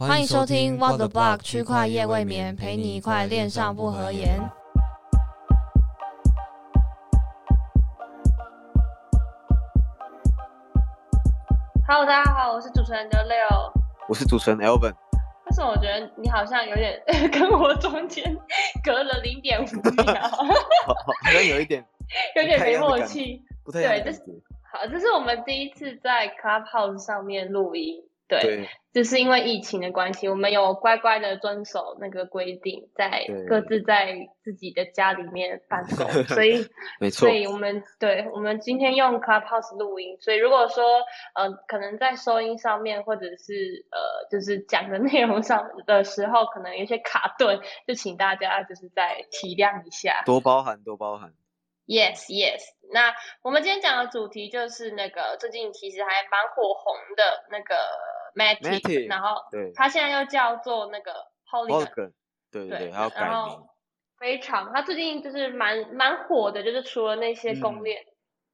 欢迎收听 What the Block 区块夜未眠，陪你一块恋上不合言。Hello，大家好，我是主持人刘六，我是主持人 Elvin。为什么我觉得你好像有点 跟我中间隔了零点五秒？好像有一点，有点没默契。不太对，这是好，这是我们第一次在 Clubhouse 上面录音。对，就是因为疫情的关系，我们有乖乖的遵守那个规定，在各自在自己的家里面办公，所以 没错，所以我们对我们今天用 Clubhouse 录音，所以如果说呃可能在收音上面或者是呃就是讲的内容上的时候，可能有些卡顿，就请大家就是再体谅一下，多包涵，多包涵。Yes, yes。那我们今天讲的主题就是那个最近其实还蛮火红的那个。Matic，然后对，它现在又叫做那个 Polygon，对对对，还要改名。非常，他最近就是蛮蛮火的，就是除了那些公链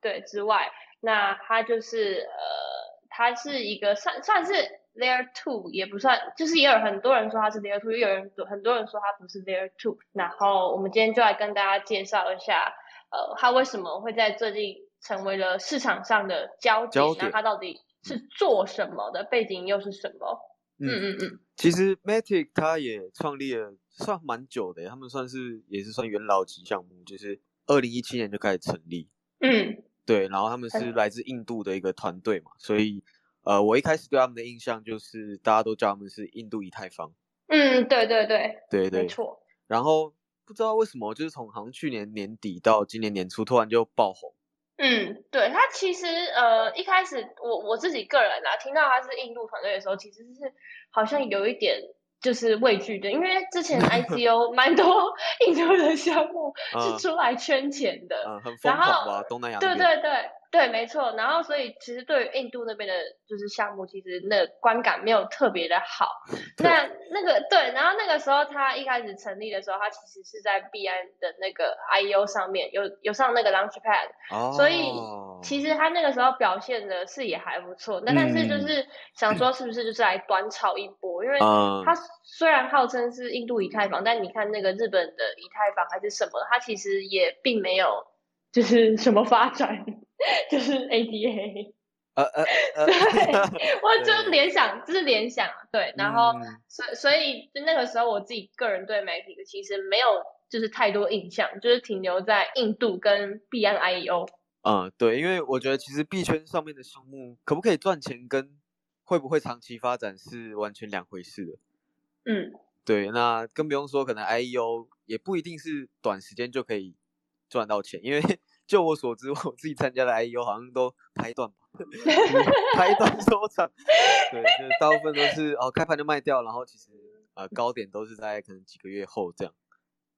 对之外，那他就是呃，他是一个算算是 Layer Two，也不算，就是也有很多人说他是 Layer Two，也有人很多人说他不是 Layer Two。然后我们今天就来跟大家介绍一下，呃，他为什么会在最近成为了市场上的焦点，那它到底。是做什么的背景又是什么？嗯嗯嗯。其实 Matic 它也创立了算蛮久的，他们算是也是算元老级项目，就是二零一七年就开始成立。嗯，对。然后他们是来自印度的一个团队嘛，所以呃，我一开始对他们的印象就是大家都叫他们是印度以太坊。嗯，对对对，对对，没错。然后不知道为什么，就是从好像去年年底到今年年初，突然就爆红。嗯，对他其实呃一开始我我自己个人啊听到他是印度团队的时候，其实是好像有一点就是畏惧的，因为之前 ICO 蛮多印度的项目是出来圈钱的，嗯，很疯狂吧，东南亚对对对。对，没错。然后，所以其实对于印度那边的，就是项目，其实那观感没有特别的好。那那个对，然后那个时候他一开始成立的时候，他其实是在币安的那个 IEO 上面有有上那个 Launchpad，所以其实他那个时候表现的是也还不错。那但是就是想说，是不是就是来短炒一波？因为他虽然号称是印度以太坊，但你看那个日本的以太坊还是什么，他其实也并没有就是什么发展。就是 ADA，呃呃呃，我就联想，就是联想，对，然后所所以就那个时候我自己个人对媒体其实没有就是太多印象，就是停留在印度跟币安 IEO。嗯，对，因为我觉得其实币圈上面的项目可不可以赚钱，跟会不会长期发展是完全两回事的。嗯，对，那更不用说可能 IEO 也不一定是短时间就可以赚到钱，因为。就我所知，我自己参加的 IEO 好像都拍断吧，拍断收场。对，就是大部分都是哦，开盘就卖掉，然后其实呃高点都是在可能几个月后这样。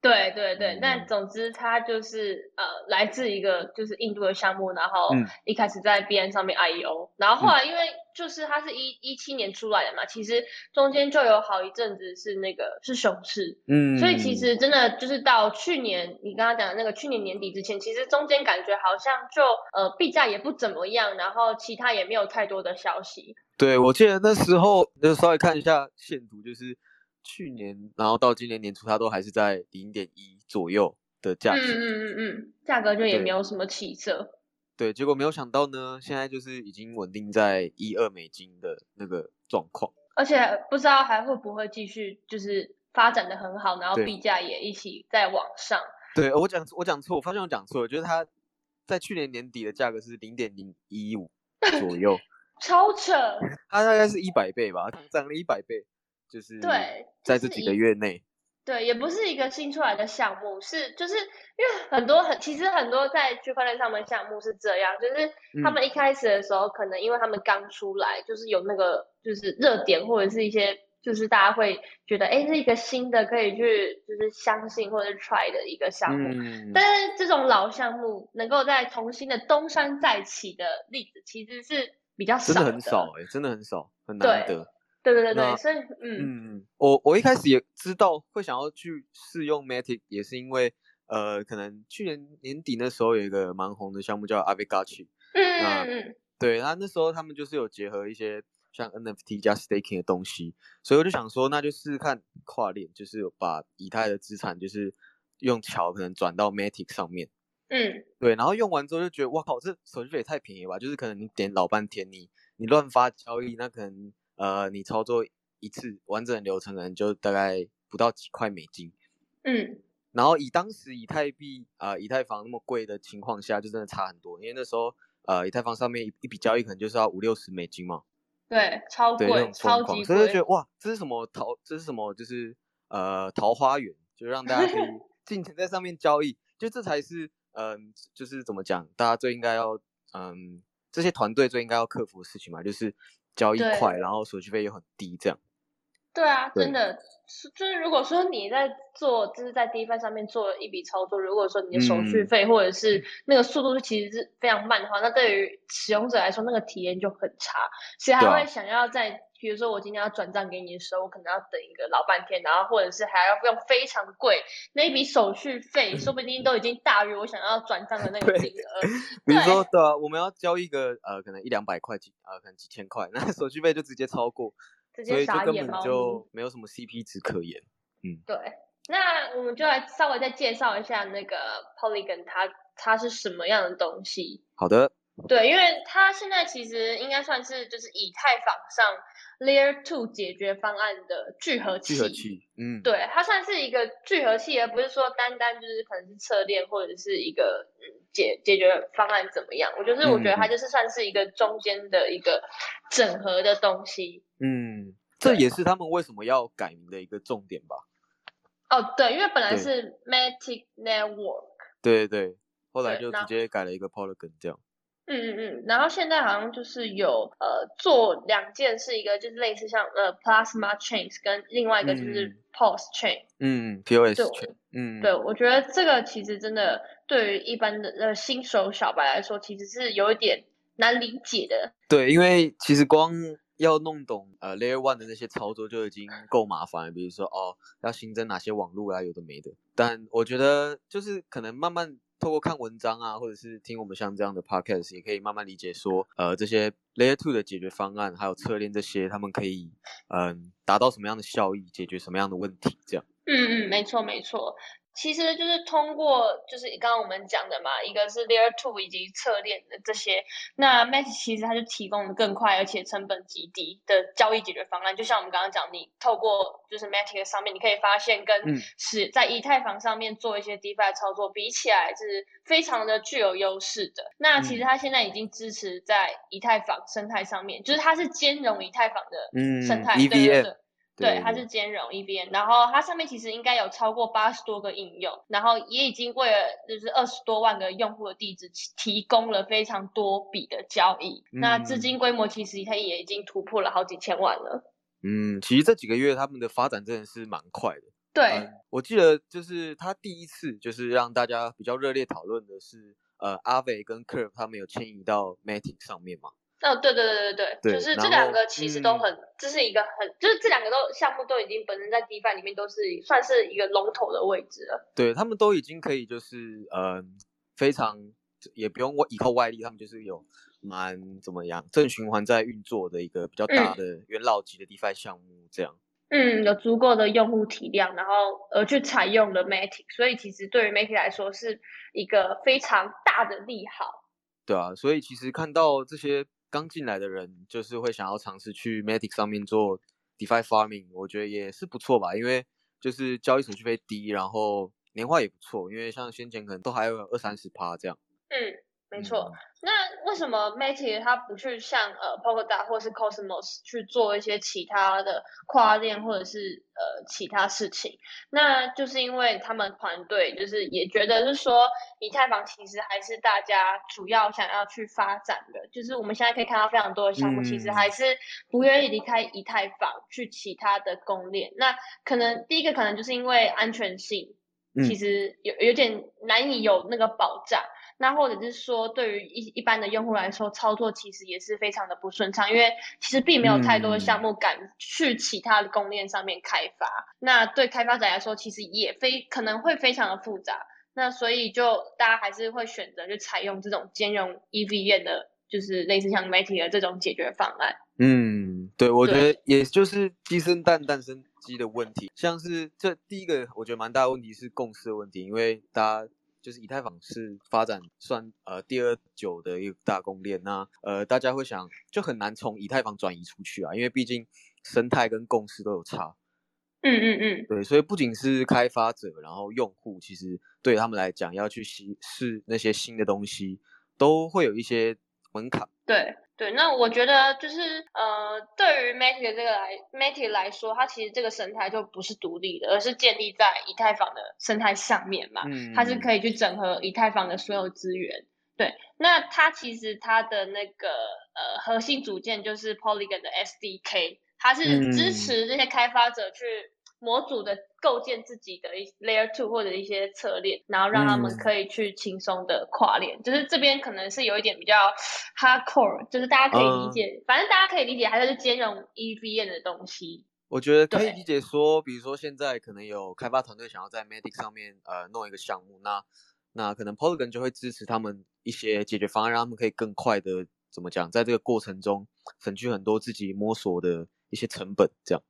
对对对，但总之它就是呃来自一个就是印度的项目，然后一开始在 B N 上面 I E O，然后后来因为就是它是一一七年出来的嘛，其实中间就有好一阵子是那个是熊市，嗯，所以其实真的就是到去年你刚刚讲的那个去年年底之前，其实中间感觉好像就呃币价也不怎么样，然后其他也没有太多的消息。对，我记得那时候就稍微看一下线图，就是。去年，然后到今年年初，它都还是在零点一左右的价格。嗯嗯嗯嗯，价格就也没有什么起色。对，结果没有想到呢，现在就是已经稳定在一二美金的那个状况。而且不知道还会不会继续，就是发展的很好，然后币价也一起在往上。对我讲我讲错，我发现我讲错，我觉得它在去年年底的价格是零点零一五左右，超扯。它大概是一百倍吧，涨了一百倍。就是对，在这几个月内，对，也不是一个新出来的项目，是就是因为很多很其实很多在区块链上面项目是这样，就是他们一开始的时候，可能因为他们刚出来，就是有那个就是热点或者是一些就是大家会觉得哎是一个新的可以去就是相信或者 try 的一个项目，但是这种老项目能够再重新的东山再起的例子其实是比较少，真的很少哎，真的很少，很难得。对对对对，所以嗯嗯，我我一开始也知道会想要去试用 Matic，也是因为呃，可能去年年底那时候有一个蛮红的项目叫 a v i g a c h i 嗯嗯嗯，对，然后那时候他们就是有结合一些像 NFT 加 staking 的东西，所以我就想说，那就试试看跨链，就是把以太的资产就是用桥可能转到 matic 上面。嗯，对，然后用完之后就觉得，哇靠，这手续费也太便宜吧！就是可能你点老半天，你你乱发交易，那可能呃你操作一次完整的流程可能就大概不到几块美金。嗯，然后以当时以太币啊以太坊那么贵的情况下，就真的差很多，因为那时候呃以太坊上面一一笔交易可能就是要五六十美金嘛。对，超贵，超级贵。就觉得哇，这是什么桃，这是什么就是呃桃花源，就让大家可以 尽情在上面交易，就这才是嗯、就是怎么讲，大家最应该要嗯这些团队最应该要克服的事情嘛，就是交易快，然后手续费又很低，这样。对啊，对真的是就是如果说你在做，就是在 DeFi 上面做一笔操作，如果说你的手续嗯费或者是那个速度其实是非常慢的话，那对于使用者来说，那个体验就很差，谁还对啊会想要在？比如说我今天要转账给你的时候，我可能要等一个老半天，然后或者是还要用非常贵那一笔手续费，说不定都已经大于我想要转账的那个金额。比如说，对啊，我们要交一个呃，可能一两百块几，呃，可能几千块，那 手续费就直接超过，直所以就根本。就没有什么 CP 值可言。嗯对，那我们就来稍微再介绍一下那个 Polygon 它它是什么样的东西。好的，对，因为它现在其实应该算是就是以太坊上 Layer Two 解决方案的聚合器。聚合器，嗯，对，它算是一个聚合器，而不是说单单就是可能是侧链或者是一个嗯解解决方案怎么样。我就是我觉得它嗯就是算是一个中间的一个整合的东西。嗯，这也是他们为什么要改名的一个重点吧？哦，对，因为本来是 Matic Network。对对对，后来就直接改了一个 Polygon 这样。嗯嗯嗯，然后现在好像就是有呃做两件，是一个就是类似像呃 Plasma Chains 跟另外一个就是嗯 Pulse Chain。嗯，pos chain，，嗯，对，我觉得这个其实真的对于一般的呃新手小白来说，其实是有一点难理解的。对，因为其实光要弄懂呃 Layer One 的那些操作就已经够麻烦了，比如说哦要新增哪些网络啊，有的没的。但我觉得就是可能慢慢透过看文章啊，或者是听我们像这样的 podcast，也可以慢慢理解说，呃这些 Layer Two 的解决方案，还有侧链这些，他们可以嗯、达到什么样的效益，解决什么样的问题，这样。嗯嗯，没错没错。其实就是通过，就是刚刚我们讲的嘛，一个是 Layer Two 以及侧链的这些，那 Matic 其实它就提供了更快而且成本极低的交易解决方案。就像我们刚刚讲，你透过就是 Matic 上面，你可以发现跟嗯是在以太坊上面做一些 DeFi 操作比起来，是非常的具有优势的。那其实嗯它现在已经支持在以太坊生态上面，就是它是兼容以太坊的嗯生态，对对 EVM 对。对对，它是兼容一边，然后它上面其实应该有超过八十多个应用，然后也已经为了就是二十多万个用户的地址提供了非常多笔的交易，那资嗯金规模其实它也已经突破了好几千万了。嗯，其实这几个月他们的发展真的是蛮快的。对，嗯，我记得就是他第一次就是让大家比较热烈讨论的是，呃，阿伟跟 Curve 他们有迁移到 Matic 上面嘛？哦，对对对对对，就是这两个其实都嗯很，这是一个很，就是这两个都项目都已经本身在 DeFi 里面都是算是一个龙头的位置了。对他们都已经可以就是呃非常也不用外依靠外力，他们就是有蛮怎么样正循环在运作的一个比较大的元老级的 DeFi 项目这样。嗯，有足够的用户体量，然后而去采用了 Matic，所以其实对于 Matic 来说是一个非常大的利好。对啊，所以其实看到这些刚进来的人，就是会想要尝试去 Matic 上面做 DeFi farming，我觉得也是不错吧，因为就是交易手续费低，然后年化也不错，因为像先前可能都还有二三十趴这样。嗯，没错。嗯那为什么 Matic 它不去像呃 Polkadot 或是 Cosmos 去做一些其他的跨链或者是呃其他事情？那就是因为他们团队就是也觉得是说，以太坊其实还是大家主要想要去发展的，就是我们现在可以看到非常多的项目，其实嗯还是不愿意离开以太坊去其他的公链。那可能第一个可能就是因为安全性，嗯其实有有点难以有那个保障。那或者是说，对于一一般的用户来说，操作其实也是非常的不顺畅，因为其实并没有太多的项目敢去其他的供链上面开发。那对开发者来说，其实也非可能会非常的复杂。那所以就大家还是会选择就采用这种兼容 EVM 的，就是类似像 Matic 的这种解决方案。嗯，对，我觉得也就是鸡生蛋，蛋生鸡的问题。像是这第一个，我觉得蛮大的问题是共识的问题，因为大家就是以太坊是发展算呃第二久的一个大公链，那呃大家会想就很难从以太坊转移出去啊，因为毕竟生态跟共识都有差。嗯嗯嗯，对，所以不仅是开发者，然后用户，其实对他们来讲要去吸试那些新的东西，都会有一些门槛。对对，那我觉得就是呃，对于 Matic 这个来 Matic 来说，它其实这个生态就不是独立的，而是建立在以太坊的生态上面嘛，嗯，它是可以去整合以太坊的所有资源。对，那它其实它的那个呃核心组件就是 Polygon 的 SDK，它是支嗯持这些开发者去模组的构建自己的一 Layer Two 或者一些侧链，然后让他们嗯可以去轻松的跨链。就是这边可能是有一点比较 hardcore，就是大家可以理嗯解，反正大家可以理解，还是兼容 EVM 的东西。我觉得可以理解说，比如说现在可能有开发团队想要在 Matic 上面呃弄一个项目，那那可能 Polygon 就会支持他们一些解决方案，让他们可以更快的怎么讲，在这个过程中省去很多自己摸索的一些成本，这样。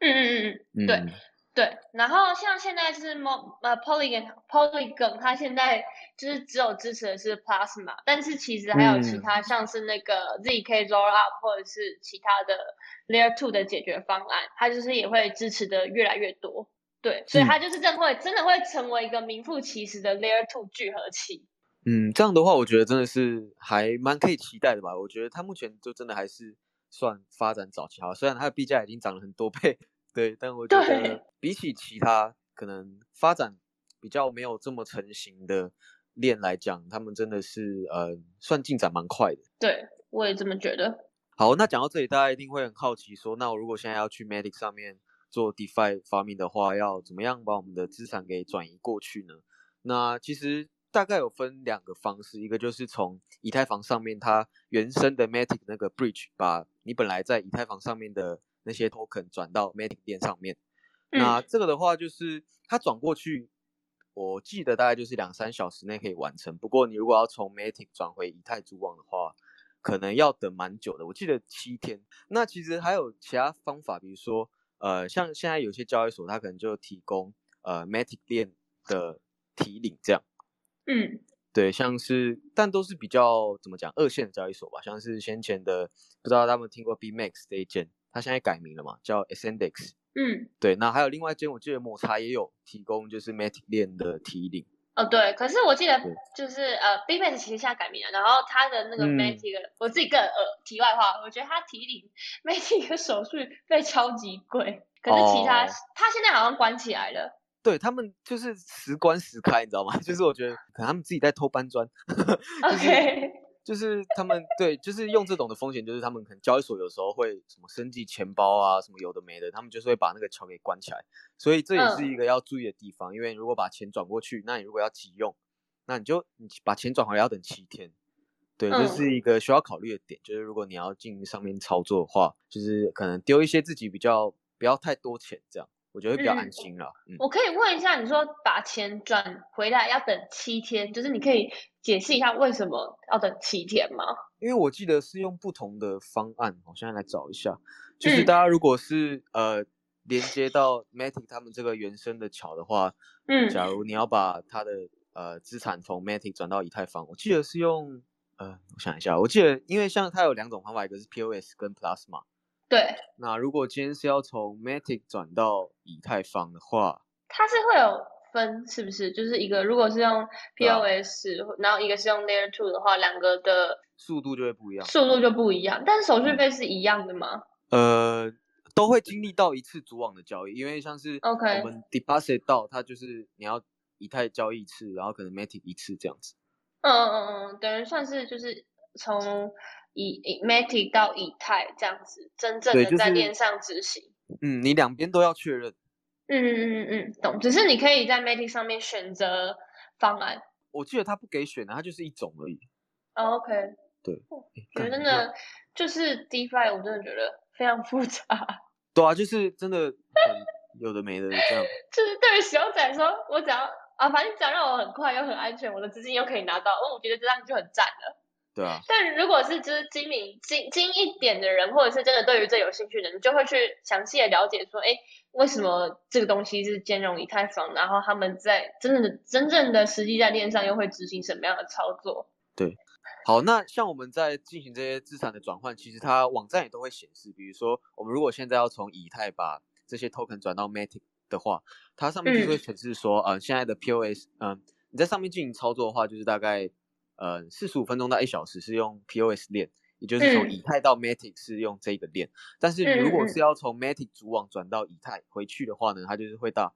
嗯嗯嗯嗯。嗯，对对，然后像现在就是 Mo 呃 Polygon Polygon，它现在就是只有支持的是 Plasma，但是其实还有其嗯他像是那个 ZK Rollup 或者是其他的 Layer Two 的解决方案，它就是也会支持的越来越多。对，所以它就是真的会真的会成为一个名副其实的 Layer Two 聚合器。嗯，这样的话，我觉得真的是还蛮可以期待的吧。我觉得它目前就真的还是算发展早期好，虽然它的币价已经涨了很多倍，对，但我觉得比起其他可能发展比较没有这么成型的链来讲，他们真的是呃算进展蛮快的。对，我也这么觉得。好，那讲到这里，大家一定会很好奇说，那我如果现在要去 Matic 上面做 DeFi 发明的话，要怎么样把我们的资产给转移过去呢？那其实大概有分两个方式，一个就是从以太坊上面它原生的 Matic 那个 Bridge，把你本来在以太坊上面的那些 token 转到 Matic 链上面。那嗯这个的话，就是它转过去，我记得大概就是两三小时内可以完成。不过你如果要从 Matic 转回以太主网的话，可能要等蛮久的，我记得七天。那其实还有其他方法，比如说，呃，像现在有些交易所，它可能就提供呃 Matic 链的提领这样。嗯对，像是，但都是比较怎么讲二线的交易所吧，像是先前的，不知道他们听过 BMax 这一间，它现在改名了嘛，叫 Ascendex。嗯，对，那还有另外一间，我记得抹茶也有提供，就是 Matic 链的提领。哦对，可是我记得就是呃 b i m a x 其实现在改名了，然后它的那个嗯 Matic，、我自己个人呃题外话，我觉得它提领 Matic 的手续费超级贵，可是其他、哦它现在好像关起来了。对他们就是时关时开，你知道吗？就是我觉得可能他们自己在偷搬砖，就是 OK，就是他们对，就是用这种的风险，就是他们可能交易所有时候会什么升级钱包啊，什么有的没的，他们就是会把那个桥给关起来，所以这也是嗯一个要注意的地方。因为如果把钱转过去，那你如果要急用，那你就你把钱转回来要等七天。对，这嗯是一个需要考虑的点，就是如果你要进上面操作的话，就是可能丢一些自己比较不要太多钱，这样我觉得会比较安嗯心了。嗯，我可以问一下，你说把钱转回来要等七天，就是你可以解释一下为什么要等七天吗？因为我记得是用不同的方案，我现在来找一下，就是嗯大家如果是、呃连接到 Matic 他们这个原生的桥的话，嗯假如你要把它的呃资产从 Matic 转到以太坊，我记得是用呃我想一下，我记得因为像它有两种方法，一个是 POS 跟 Plasma。对，那如果今天是要从 Matic 转到以太坊的话，它是会有分，是不是？就是一个如果是用 POS，、然后一个是用 Layer Two 的话，两个的速度就会不一样。速度就不一样，但是手续嗯费是一样的吗？呃，都会经历到一次主网的交易，因为像是 OK 我们 deposit 到它就是你要以太交易一次，然后可能 Matic 一次这样子。嗯嗯嗯嗯，等于算是就是从以以 Matic 到以太这样子，真正的在链上执行。嗯，你两边都要确认。嗯嗯嗯嗯嗯，懂。只是你可以在 Matic 上面选择方案。我记得他不给选的，他就是一种而已。哦 OK，对觉得真干那的就是 DeFi，我真的觉得非常复杂。对啊，就是真的很有的没的这样。就是对于使用者来说，我只要啊，反正只要让我很快又很安全，我的资金又可以拿到，哦，我觉得这样就很赞了。对啊，但如果是就是精明精精一点的人，或者是真的对于这有兴趣的人，就会去详细的了解说，哎，为什么这个东西是兼容以太坊，然后他们在真正的真正的实际在链上又会执行什么样的操作？对，好，那像我们在进行这些资产的转换，其实它网站也都会显示，比如说我们如果现在要从以太把这些 token 转到 matic 的话，它上面就会显示说，呃，现在的 POS，嗯，你在上面进行操作的话，就是大概。呃，四十五分钟到一小时是用 POS 链，也就是从以太到 Matic 是用这个链。但是如果是要从 Matic 主网转到以太回去的话呢，它就是会到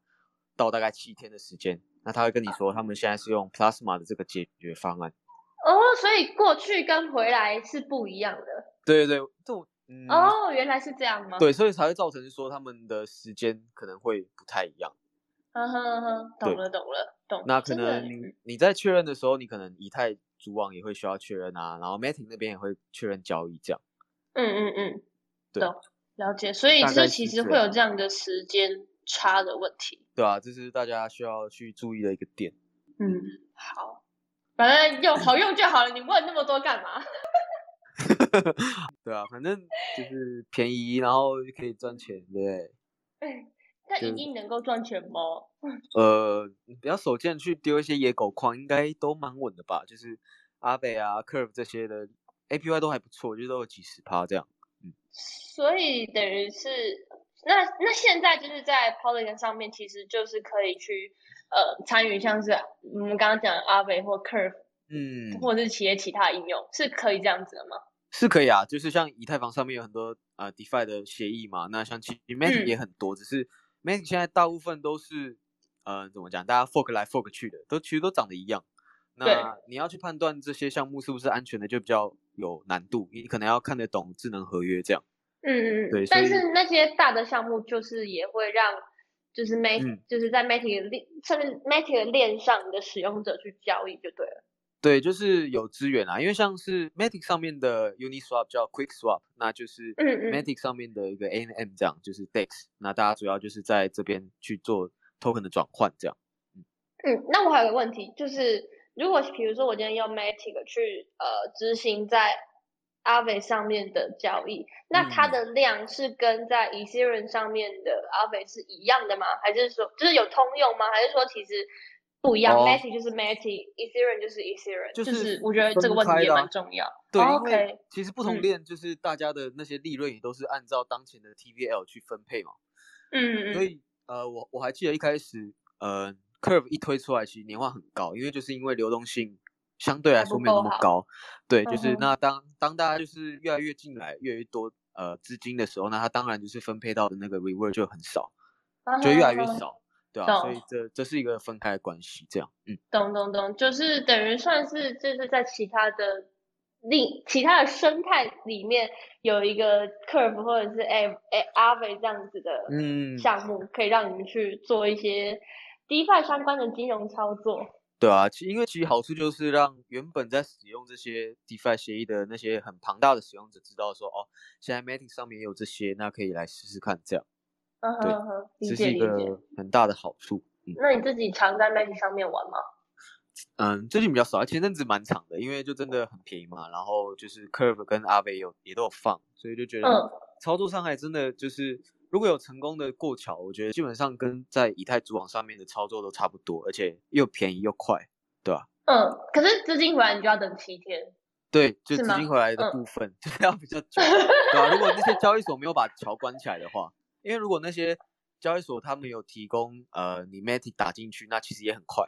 到大概七天的时间。那他会跟你说，他们现在是用 Plasma 的这个解决方案。哦，所以过去跟回来是不一样的。对对对，这哦，原来是这样吗？对，所以才会造成说他们的时间可能会不太一样。嗯哼哼，懂了懂了懂。那可能你在确认的时候，你可能以太。主网也会需要确认啊，然后 Matic 那边也会确认交易，这样。嗯嗯嗯，对了解，所以这其实会有这样的时间差的问题。对啊，这是大家需要去注意的一个点。嗯，好，反正用好用就好了，你问那么多干嘛？对啊，反正就是便宜，然后可以赚钱，对不对？那一定能够赚钱吗？呃，比较手贱去丢一些野狗矿，应该都蛮稳的吧？就是阿北啊、Curve 这些的 APY 都还不错，就都有几十趴这样。嗯，所以等于是那那现在就是在 Polygon 上面，其实就是可以去呃参与，像是我们刚刚讲阿北或 Curve，嗯，或者是企业其他应用，是可以这样子的吗？是可以啊，就是像以太坊上面有很多呃 DeFi 的协议嘛，那像其实 Matic 也很多，只是。Matic 现在大部分都是，呃，怎么讲？大家 fork 来 fork 去的，都其实都长得一样。那你要去判断这些项目是不是安全的，就比较有难度。你可能要看得懂智能合约这样。嗯嗯嗯。对。但是那些大的项目，就是也会让，就是 Matic，就是在 Matic 链，甚至 Matic 链上的使用者去交易就对了。对，就是有资源啊，因为像是 Matic 上面的 Uniswap 叫 Quick Swap，那就是 Matic 上面的一个 ANM 这样，就是 DEX，那大家主要就是在这边去做 Token 的转换这样。嗯，那我还有个问题，就是如果比如说我今天用 Matic 去呃执行在 Aave 上面的交易，那它的量是跟在 Ethereum 上面的 Aave 是一样的吗？还是说就是有通用吗？还是说其实？不一样，Matic 就是 Matic，Ethereum 就是 Ethereum，就是我觉得这个问题也蛮重要。对，因为其实不同链就是大家的那些利润也都是按照当前的 TVL 去分配嘛。嗯嗯。所以呃，我我还记得一开始呃，Curve 一推出来，其实年化很高，因为就是因为流动性相对来说没有那么高。对，就是那当当大家就是越来越进来，越来越多呃资金的时候，那它当然就是分配到的那个 reward 就很少，就越来越 少。对啊，所以这这是一个分开的关系，这样，嗯，懂懂懂，就是等于算是就是在其他的另其他的生态里面有一个 curve 或者是 a a a v 这样子的嗯项目，可以让你们去做一些 DeFi 相关的金融操作。对啊，其因为其实好处就是让原本在使用这些 DeFi 协议的那些很庞大的使用者知道说，哦，现在 Matic 上面也有这些，那可以来试试看这样。对，这是一个很大的好处。那你自己常在 m a c 上面玩吗？嗯，最近比较少，前阵子蛮长的，因为就真的很便宜嘛。然后就是 Curve 跟阿贝有也都有放，所以就觉得操作上还真的就是，如果有成功的过桥，我觉得基本上跟在以太主网上面的操作都差不多，而且又便宜又快，对吧？嗯，可是资金回来你就要等七天。对，就资金回来的部分 就是要比较久，对吧？如果那些交易所没有把桥关起来的话。因为如果那些交易所他们有提供，呃，你 Matic 打进去，那其实也很快。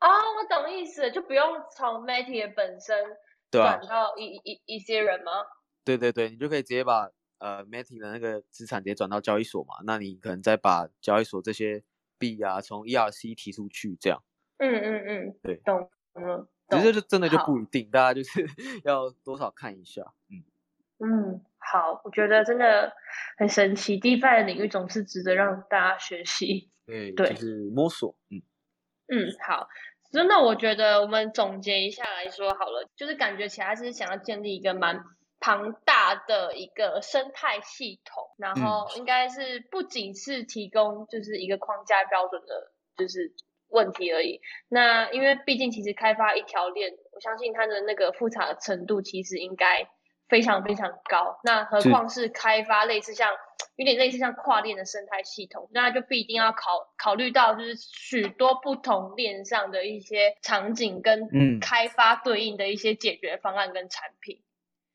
哦，我懂意思，就不用从 Matic 本身转到一一一些人吗？对对对，你就可以直接把呃 Matic 的那个资产直接转到交易所嘛。那你可能再把交易所这些币啊从 E R C 提出去，这样。嗯嗯嗯，对，懂了。其实就真的就不一定，大家就是 要多少看一下，嗯。嗯，好，我觉得真的很神奇，DeFi 的领域总是值得让大家学习。对，就是摸索。嗯嗯，好，真的，我觉得我们总结一下来说好了，就是感觉起来是想要建立一个蛮庞大的一个生态系统，然后应该是不仅是提供就是一个框架标准的，就是问题而已。那因为毕竟其实开发一条链，我相信它的那个复杂程度其实应该非常非常高。那何况是开发类似像有点类似像跨链的生态系统，那就必定要考考虑到就是许多不同链上的一些场景跟嗯开发对应的一些解决方案跟产品。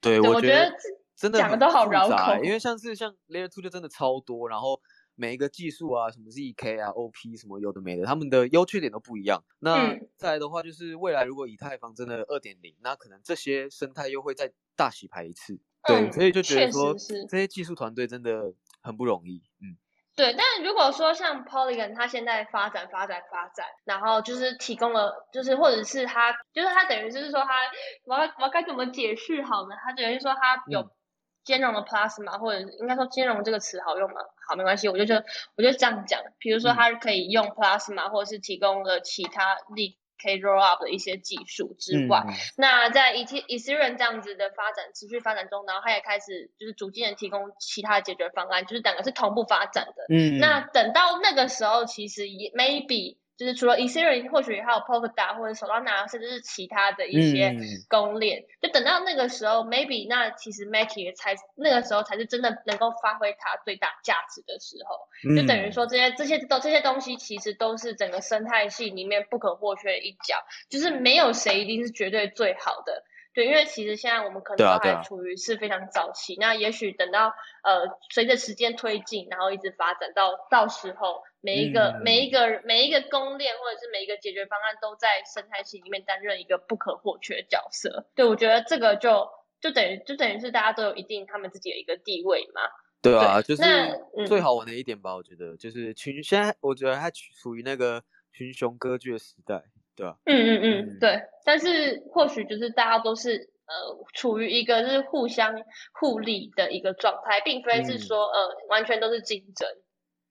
对，对，我觉得真的讲的都好绕口因为像是像 Layer Two 就真的超多，然后每一个技术啊，什么 ZK 啊、OP 什么有的没的，他们的优缺点都不一样。那嗯再来的话，就是未来如果以太坊真的二点零，那可能这些生态又会再大洗牌一次。对，嗯所以就觉得说这些技术团队真的很不容易。嗯，对，但如果说像 Polygon，它现在发展、发展、发展，然后就是提供了，就是或者是它，就是它等于就是说它，我要我要该怎么解释好呢？它等于说它有嗯兼容的 Plasma，或者应该说兼容这个词好用吗？好，没关系，我就就我就这样讲。比如说嗯它可以用 Plasma，或者是提供了其他 ZK Rollup 的一些技术之外，嗯那在 E T Ethereum 这样子的发展持续发展中，然后它也开始就是逐渐的提供其他的解决方案，就是两个是同步发展的。嗯，那等到那个时候，其实也 maybe 就是除了 Ethereum，或许还有 Polkadot 或者 Solana，甚至是其他的一些嗯公链。就等到那个时候，maybe 那其实 Matic 也才那个时候才是真的能够发挥它最大价值的时候。就等于嗯说这些这些都这些东西其实都是整个生态系里面不可或缺的一角，就是没有谁一定是绝对最好的。对，因为其实现在我们可能还处于是非常早期，那也许等到呃随着时间推进，然后一直发展到到时候每一个、嗯每一个每一个公链或者是每一个解决方案都在生态系里面担任一个不可或缺的角色。对，我觉得这个就就等于就等于是大家都有一定他们自己的一个地位嘛。对啊，就是最好玩的一点吧，我觉得就是群，现在我觉得它处处于那个群雄割据的时代，对吧、嗯嗯嗯嗯，对。但是或许就是大家都是呃处于一个就是互相互利的一个状态，并非是嗯说、呃完全都是竞争。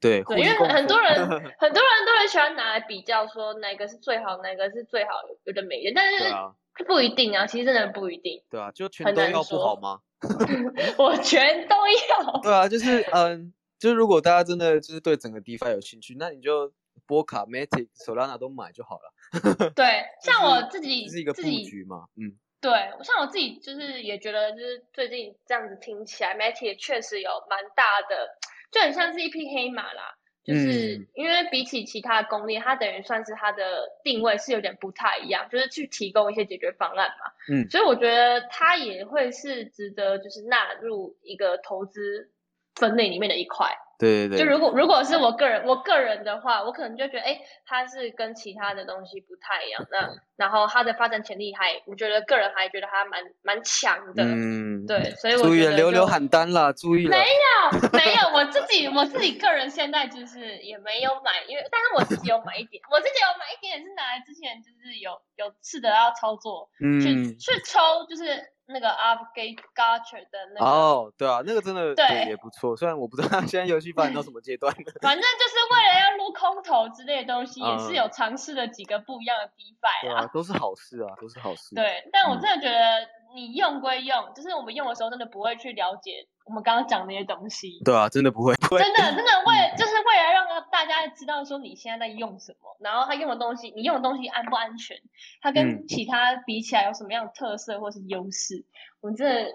对，对，因为很多人 很多人都很喜欢拿来比较，说哪个是最好，哪个是最好，有的没的，但是不一定啊，其实真的不一定。对啊，就全都要不好说吗？我全都要。对啊，就是嗯，就是如果大家真的就是对整个 DeFi 有兴趣，那你就波卡、Matic、Solana 都买就好了，对，像就是我自己这是一个布局嘛，嗯，对，像我自己就是也觉得，就是最近这样子听起来，Matic 确实有蛮大的，就很像是一匹黑马啦。就是嗯因为比起其他的公链，它等于算是它的定位是有点不太一样，就是去提供一些解决方案嘛。嗯所以我觉得它也会是值得就是纳入一个投资分类里面的一块。对对对，就如果如果是我个人我个人的话，我可能就觉得，哎，它是跟其他的东西不太一样。那 然后它的发展潜力还，我觉得个人还觉得它蛮蛮强的。嗯，对，所以我注意了，觉得留留就喊单啦，注意了，没有没有，我自己我自己个人现在就是也没有买，因为但是我自己有买一点，我自己有买一点是拿来之前就是有有试着要操作，去嗯，去去抽就是那个 Upgate Gacha 的那个。哦，对啊，那个真的对也不错，虽然我不知道现在游戏发展到什么阶段了，反正就是为了要撸空投之类的东西，也是嗯有尝试了几个不一样的 DeFi 对啊，都是好事啊，都是好事，对，但我嗯。真的觉得你用归用，就是我们用的时候真的不会去了解我们刚刚讲那些东西。对啊，真的不会，不会。真的，真的为就是为了让大家知道说你现在在用什么，然后他用的东西，你用的东西安不安全，它跟嗯。其他比起来有什么样的特色或是优势，我真的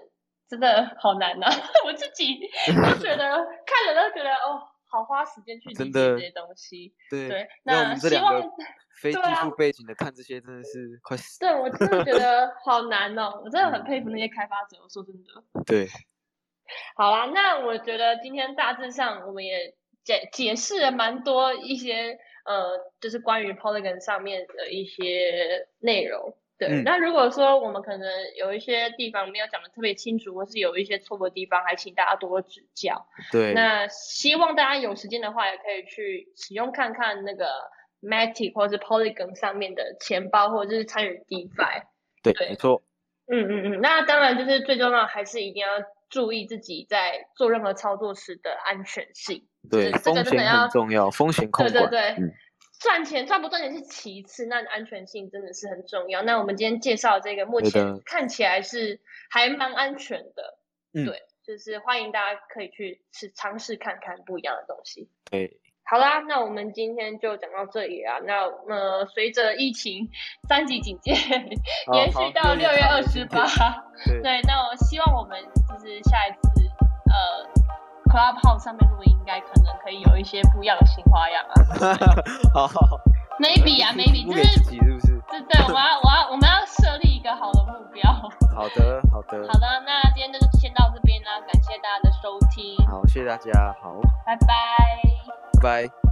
真的好难呐、我自己都觉得看了都觉得哦，好花时间去理解这些东西。对，对，那希望们这两个非技术背景的看这些真的是快死，对我真的觉得 好难哦，我真的很嗯佩服那些开发者。我说真的。对，好啦，那我觉得今天大致上我们也解解释了蛮多一些呃，就是关于 Polygon 上面的一些内容。对，嗯那如果说我们可能有一些地方没有讲的特别清楚，或是有一些错误的地方，还请大家多多指教。对，那希望大家有时间的话，也可以去使用看看那个 Matic 或者是 Polygon 上面的钱包，或者是参与 DeFi。对，对没错，嗯嗯嗯，那当然就是最重要，还是一定要注意自己在做任何操作时的安全性。对，就是这风险个真的要很重要，风险控管，对对对，嗯，赚钱赚不赚钱是其次，那安全性真的是很重要。那我们今天介绍这个，目前看起来是还蛮安全的。嗯对，就是欢迎大家可以去试尝试看看不一样的东西。对，好啦，那我们今天就讲到这里啊。那呃，随着疫情三级警戒 延续到六月二十八，对，那我希望我们就是下一次呃。Clubhouse 上面录音应该可能可以有一些不一样的新花样啊。好好好，Maybe 啊，Maybe 就是，是不是？对对，我要我要我们要设立一个好的目标。好的好的。好的，那今天就先到这边啦，感谢大家的收听。好，谢谢大家，好，拜拜。拜拜。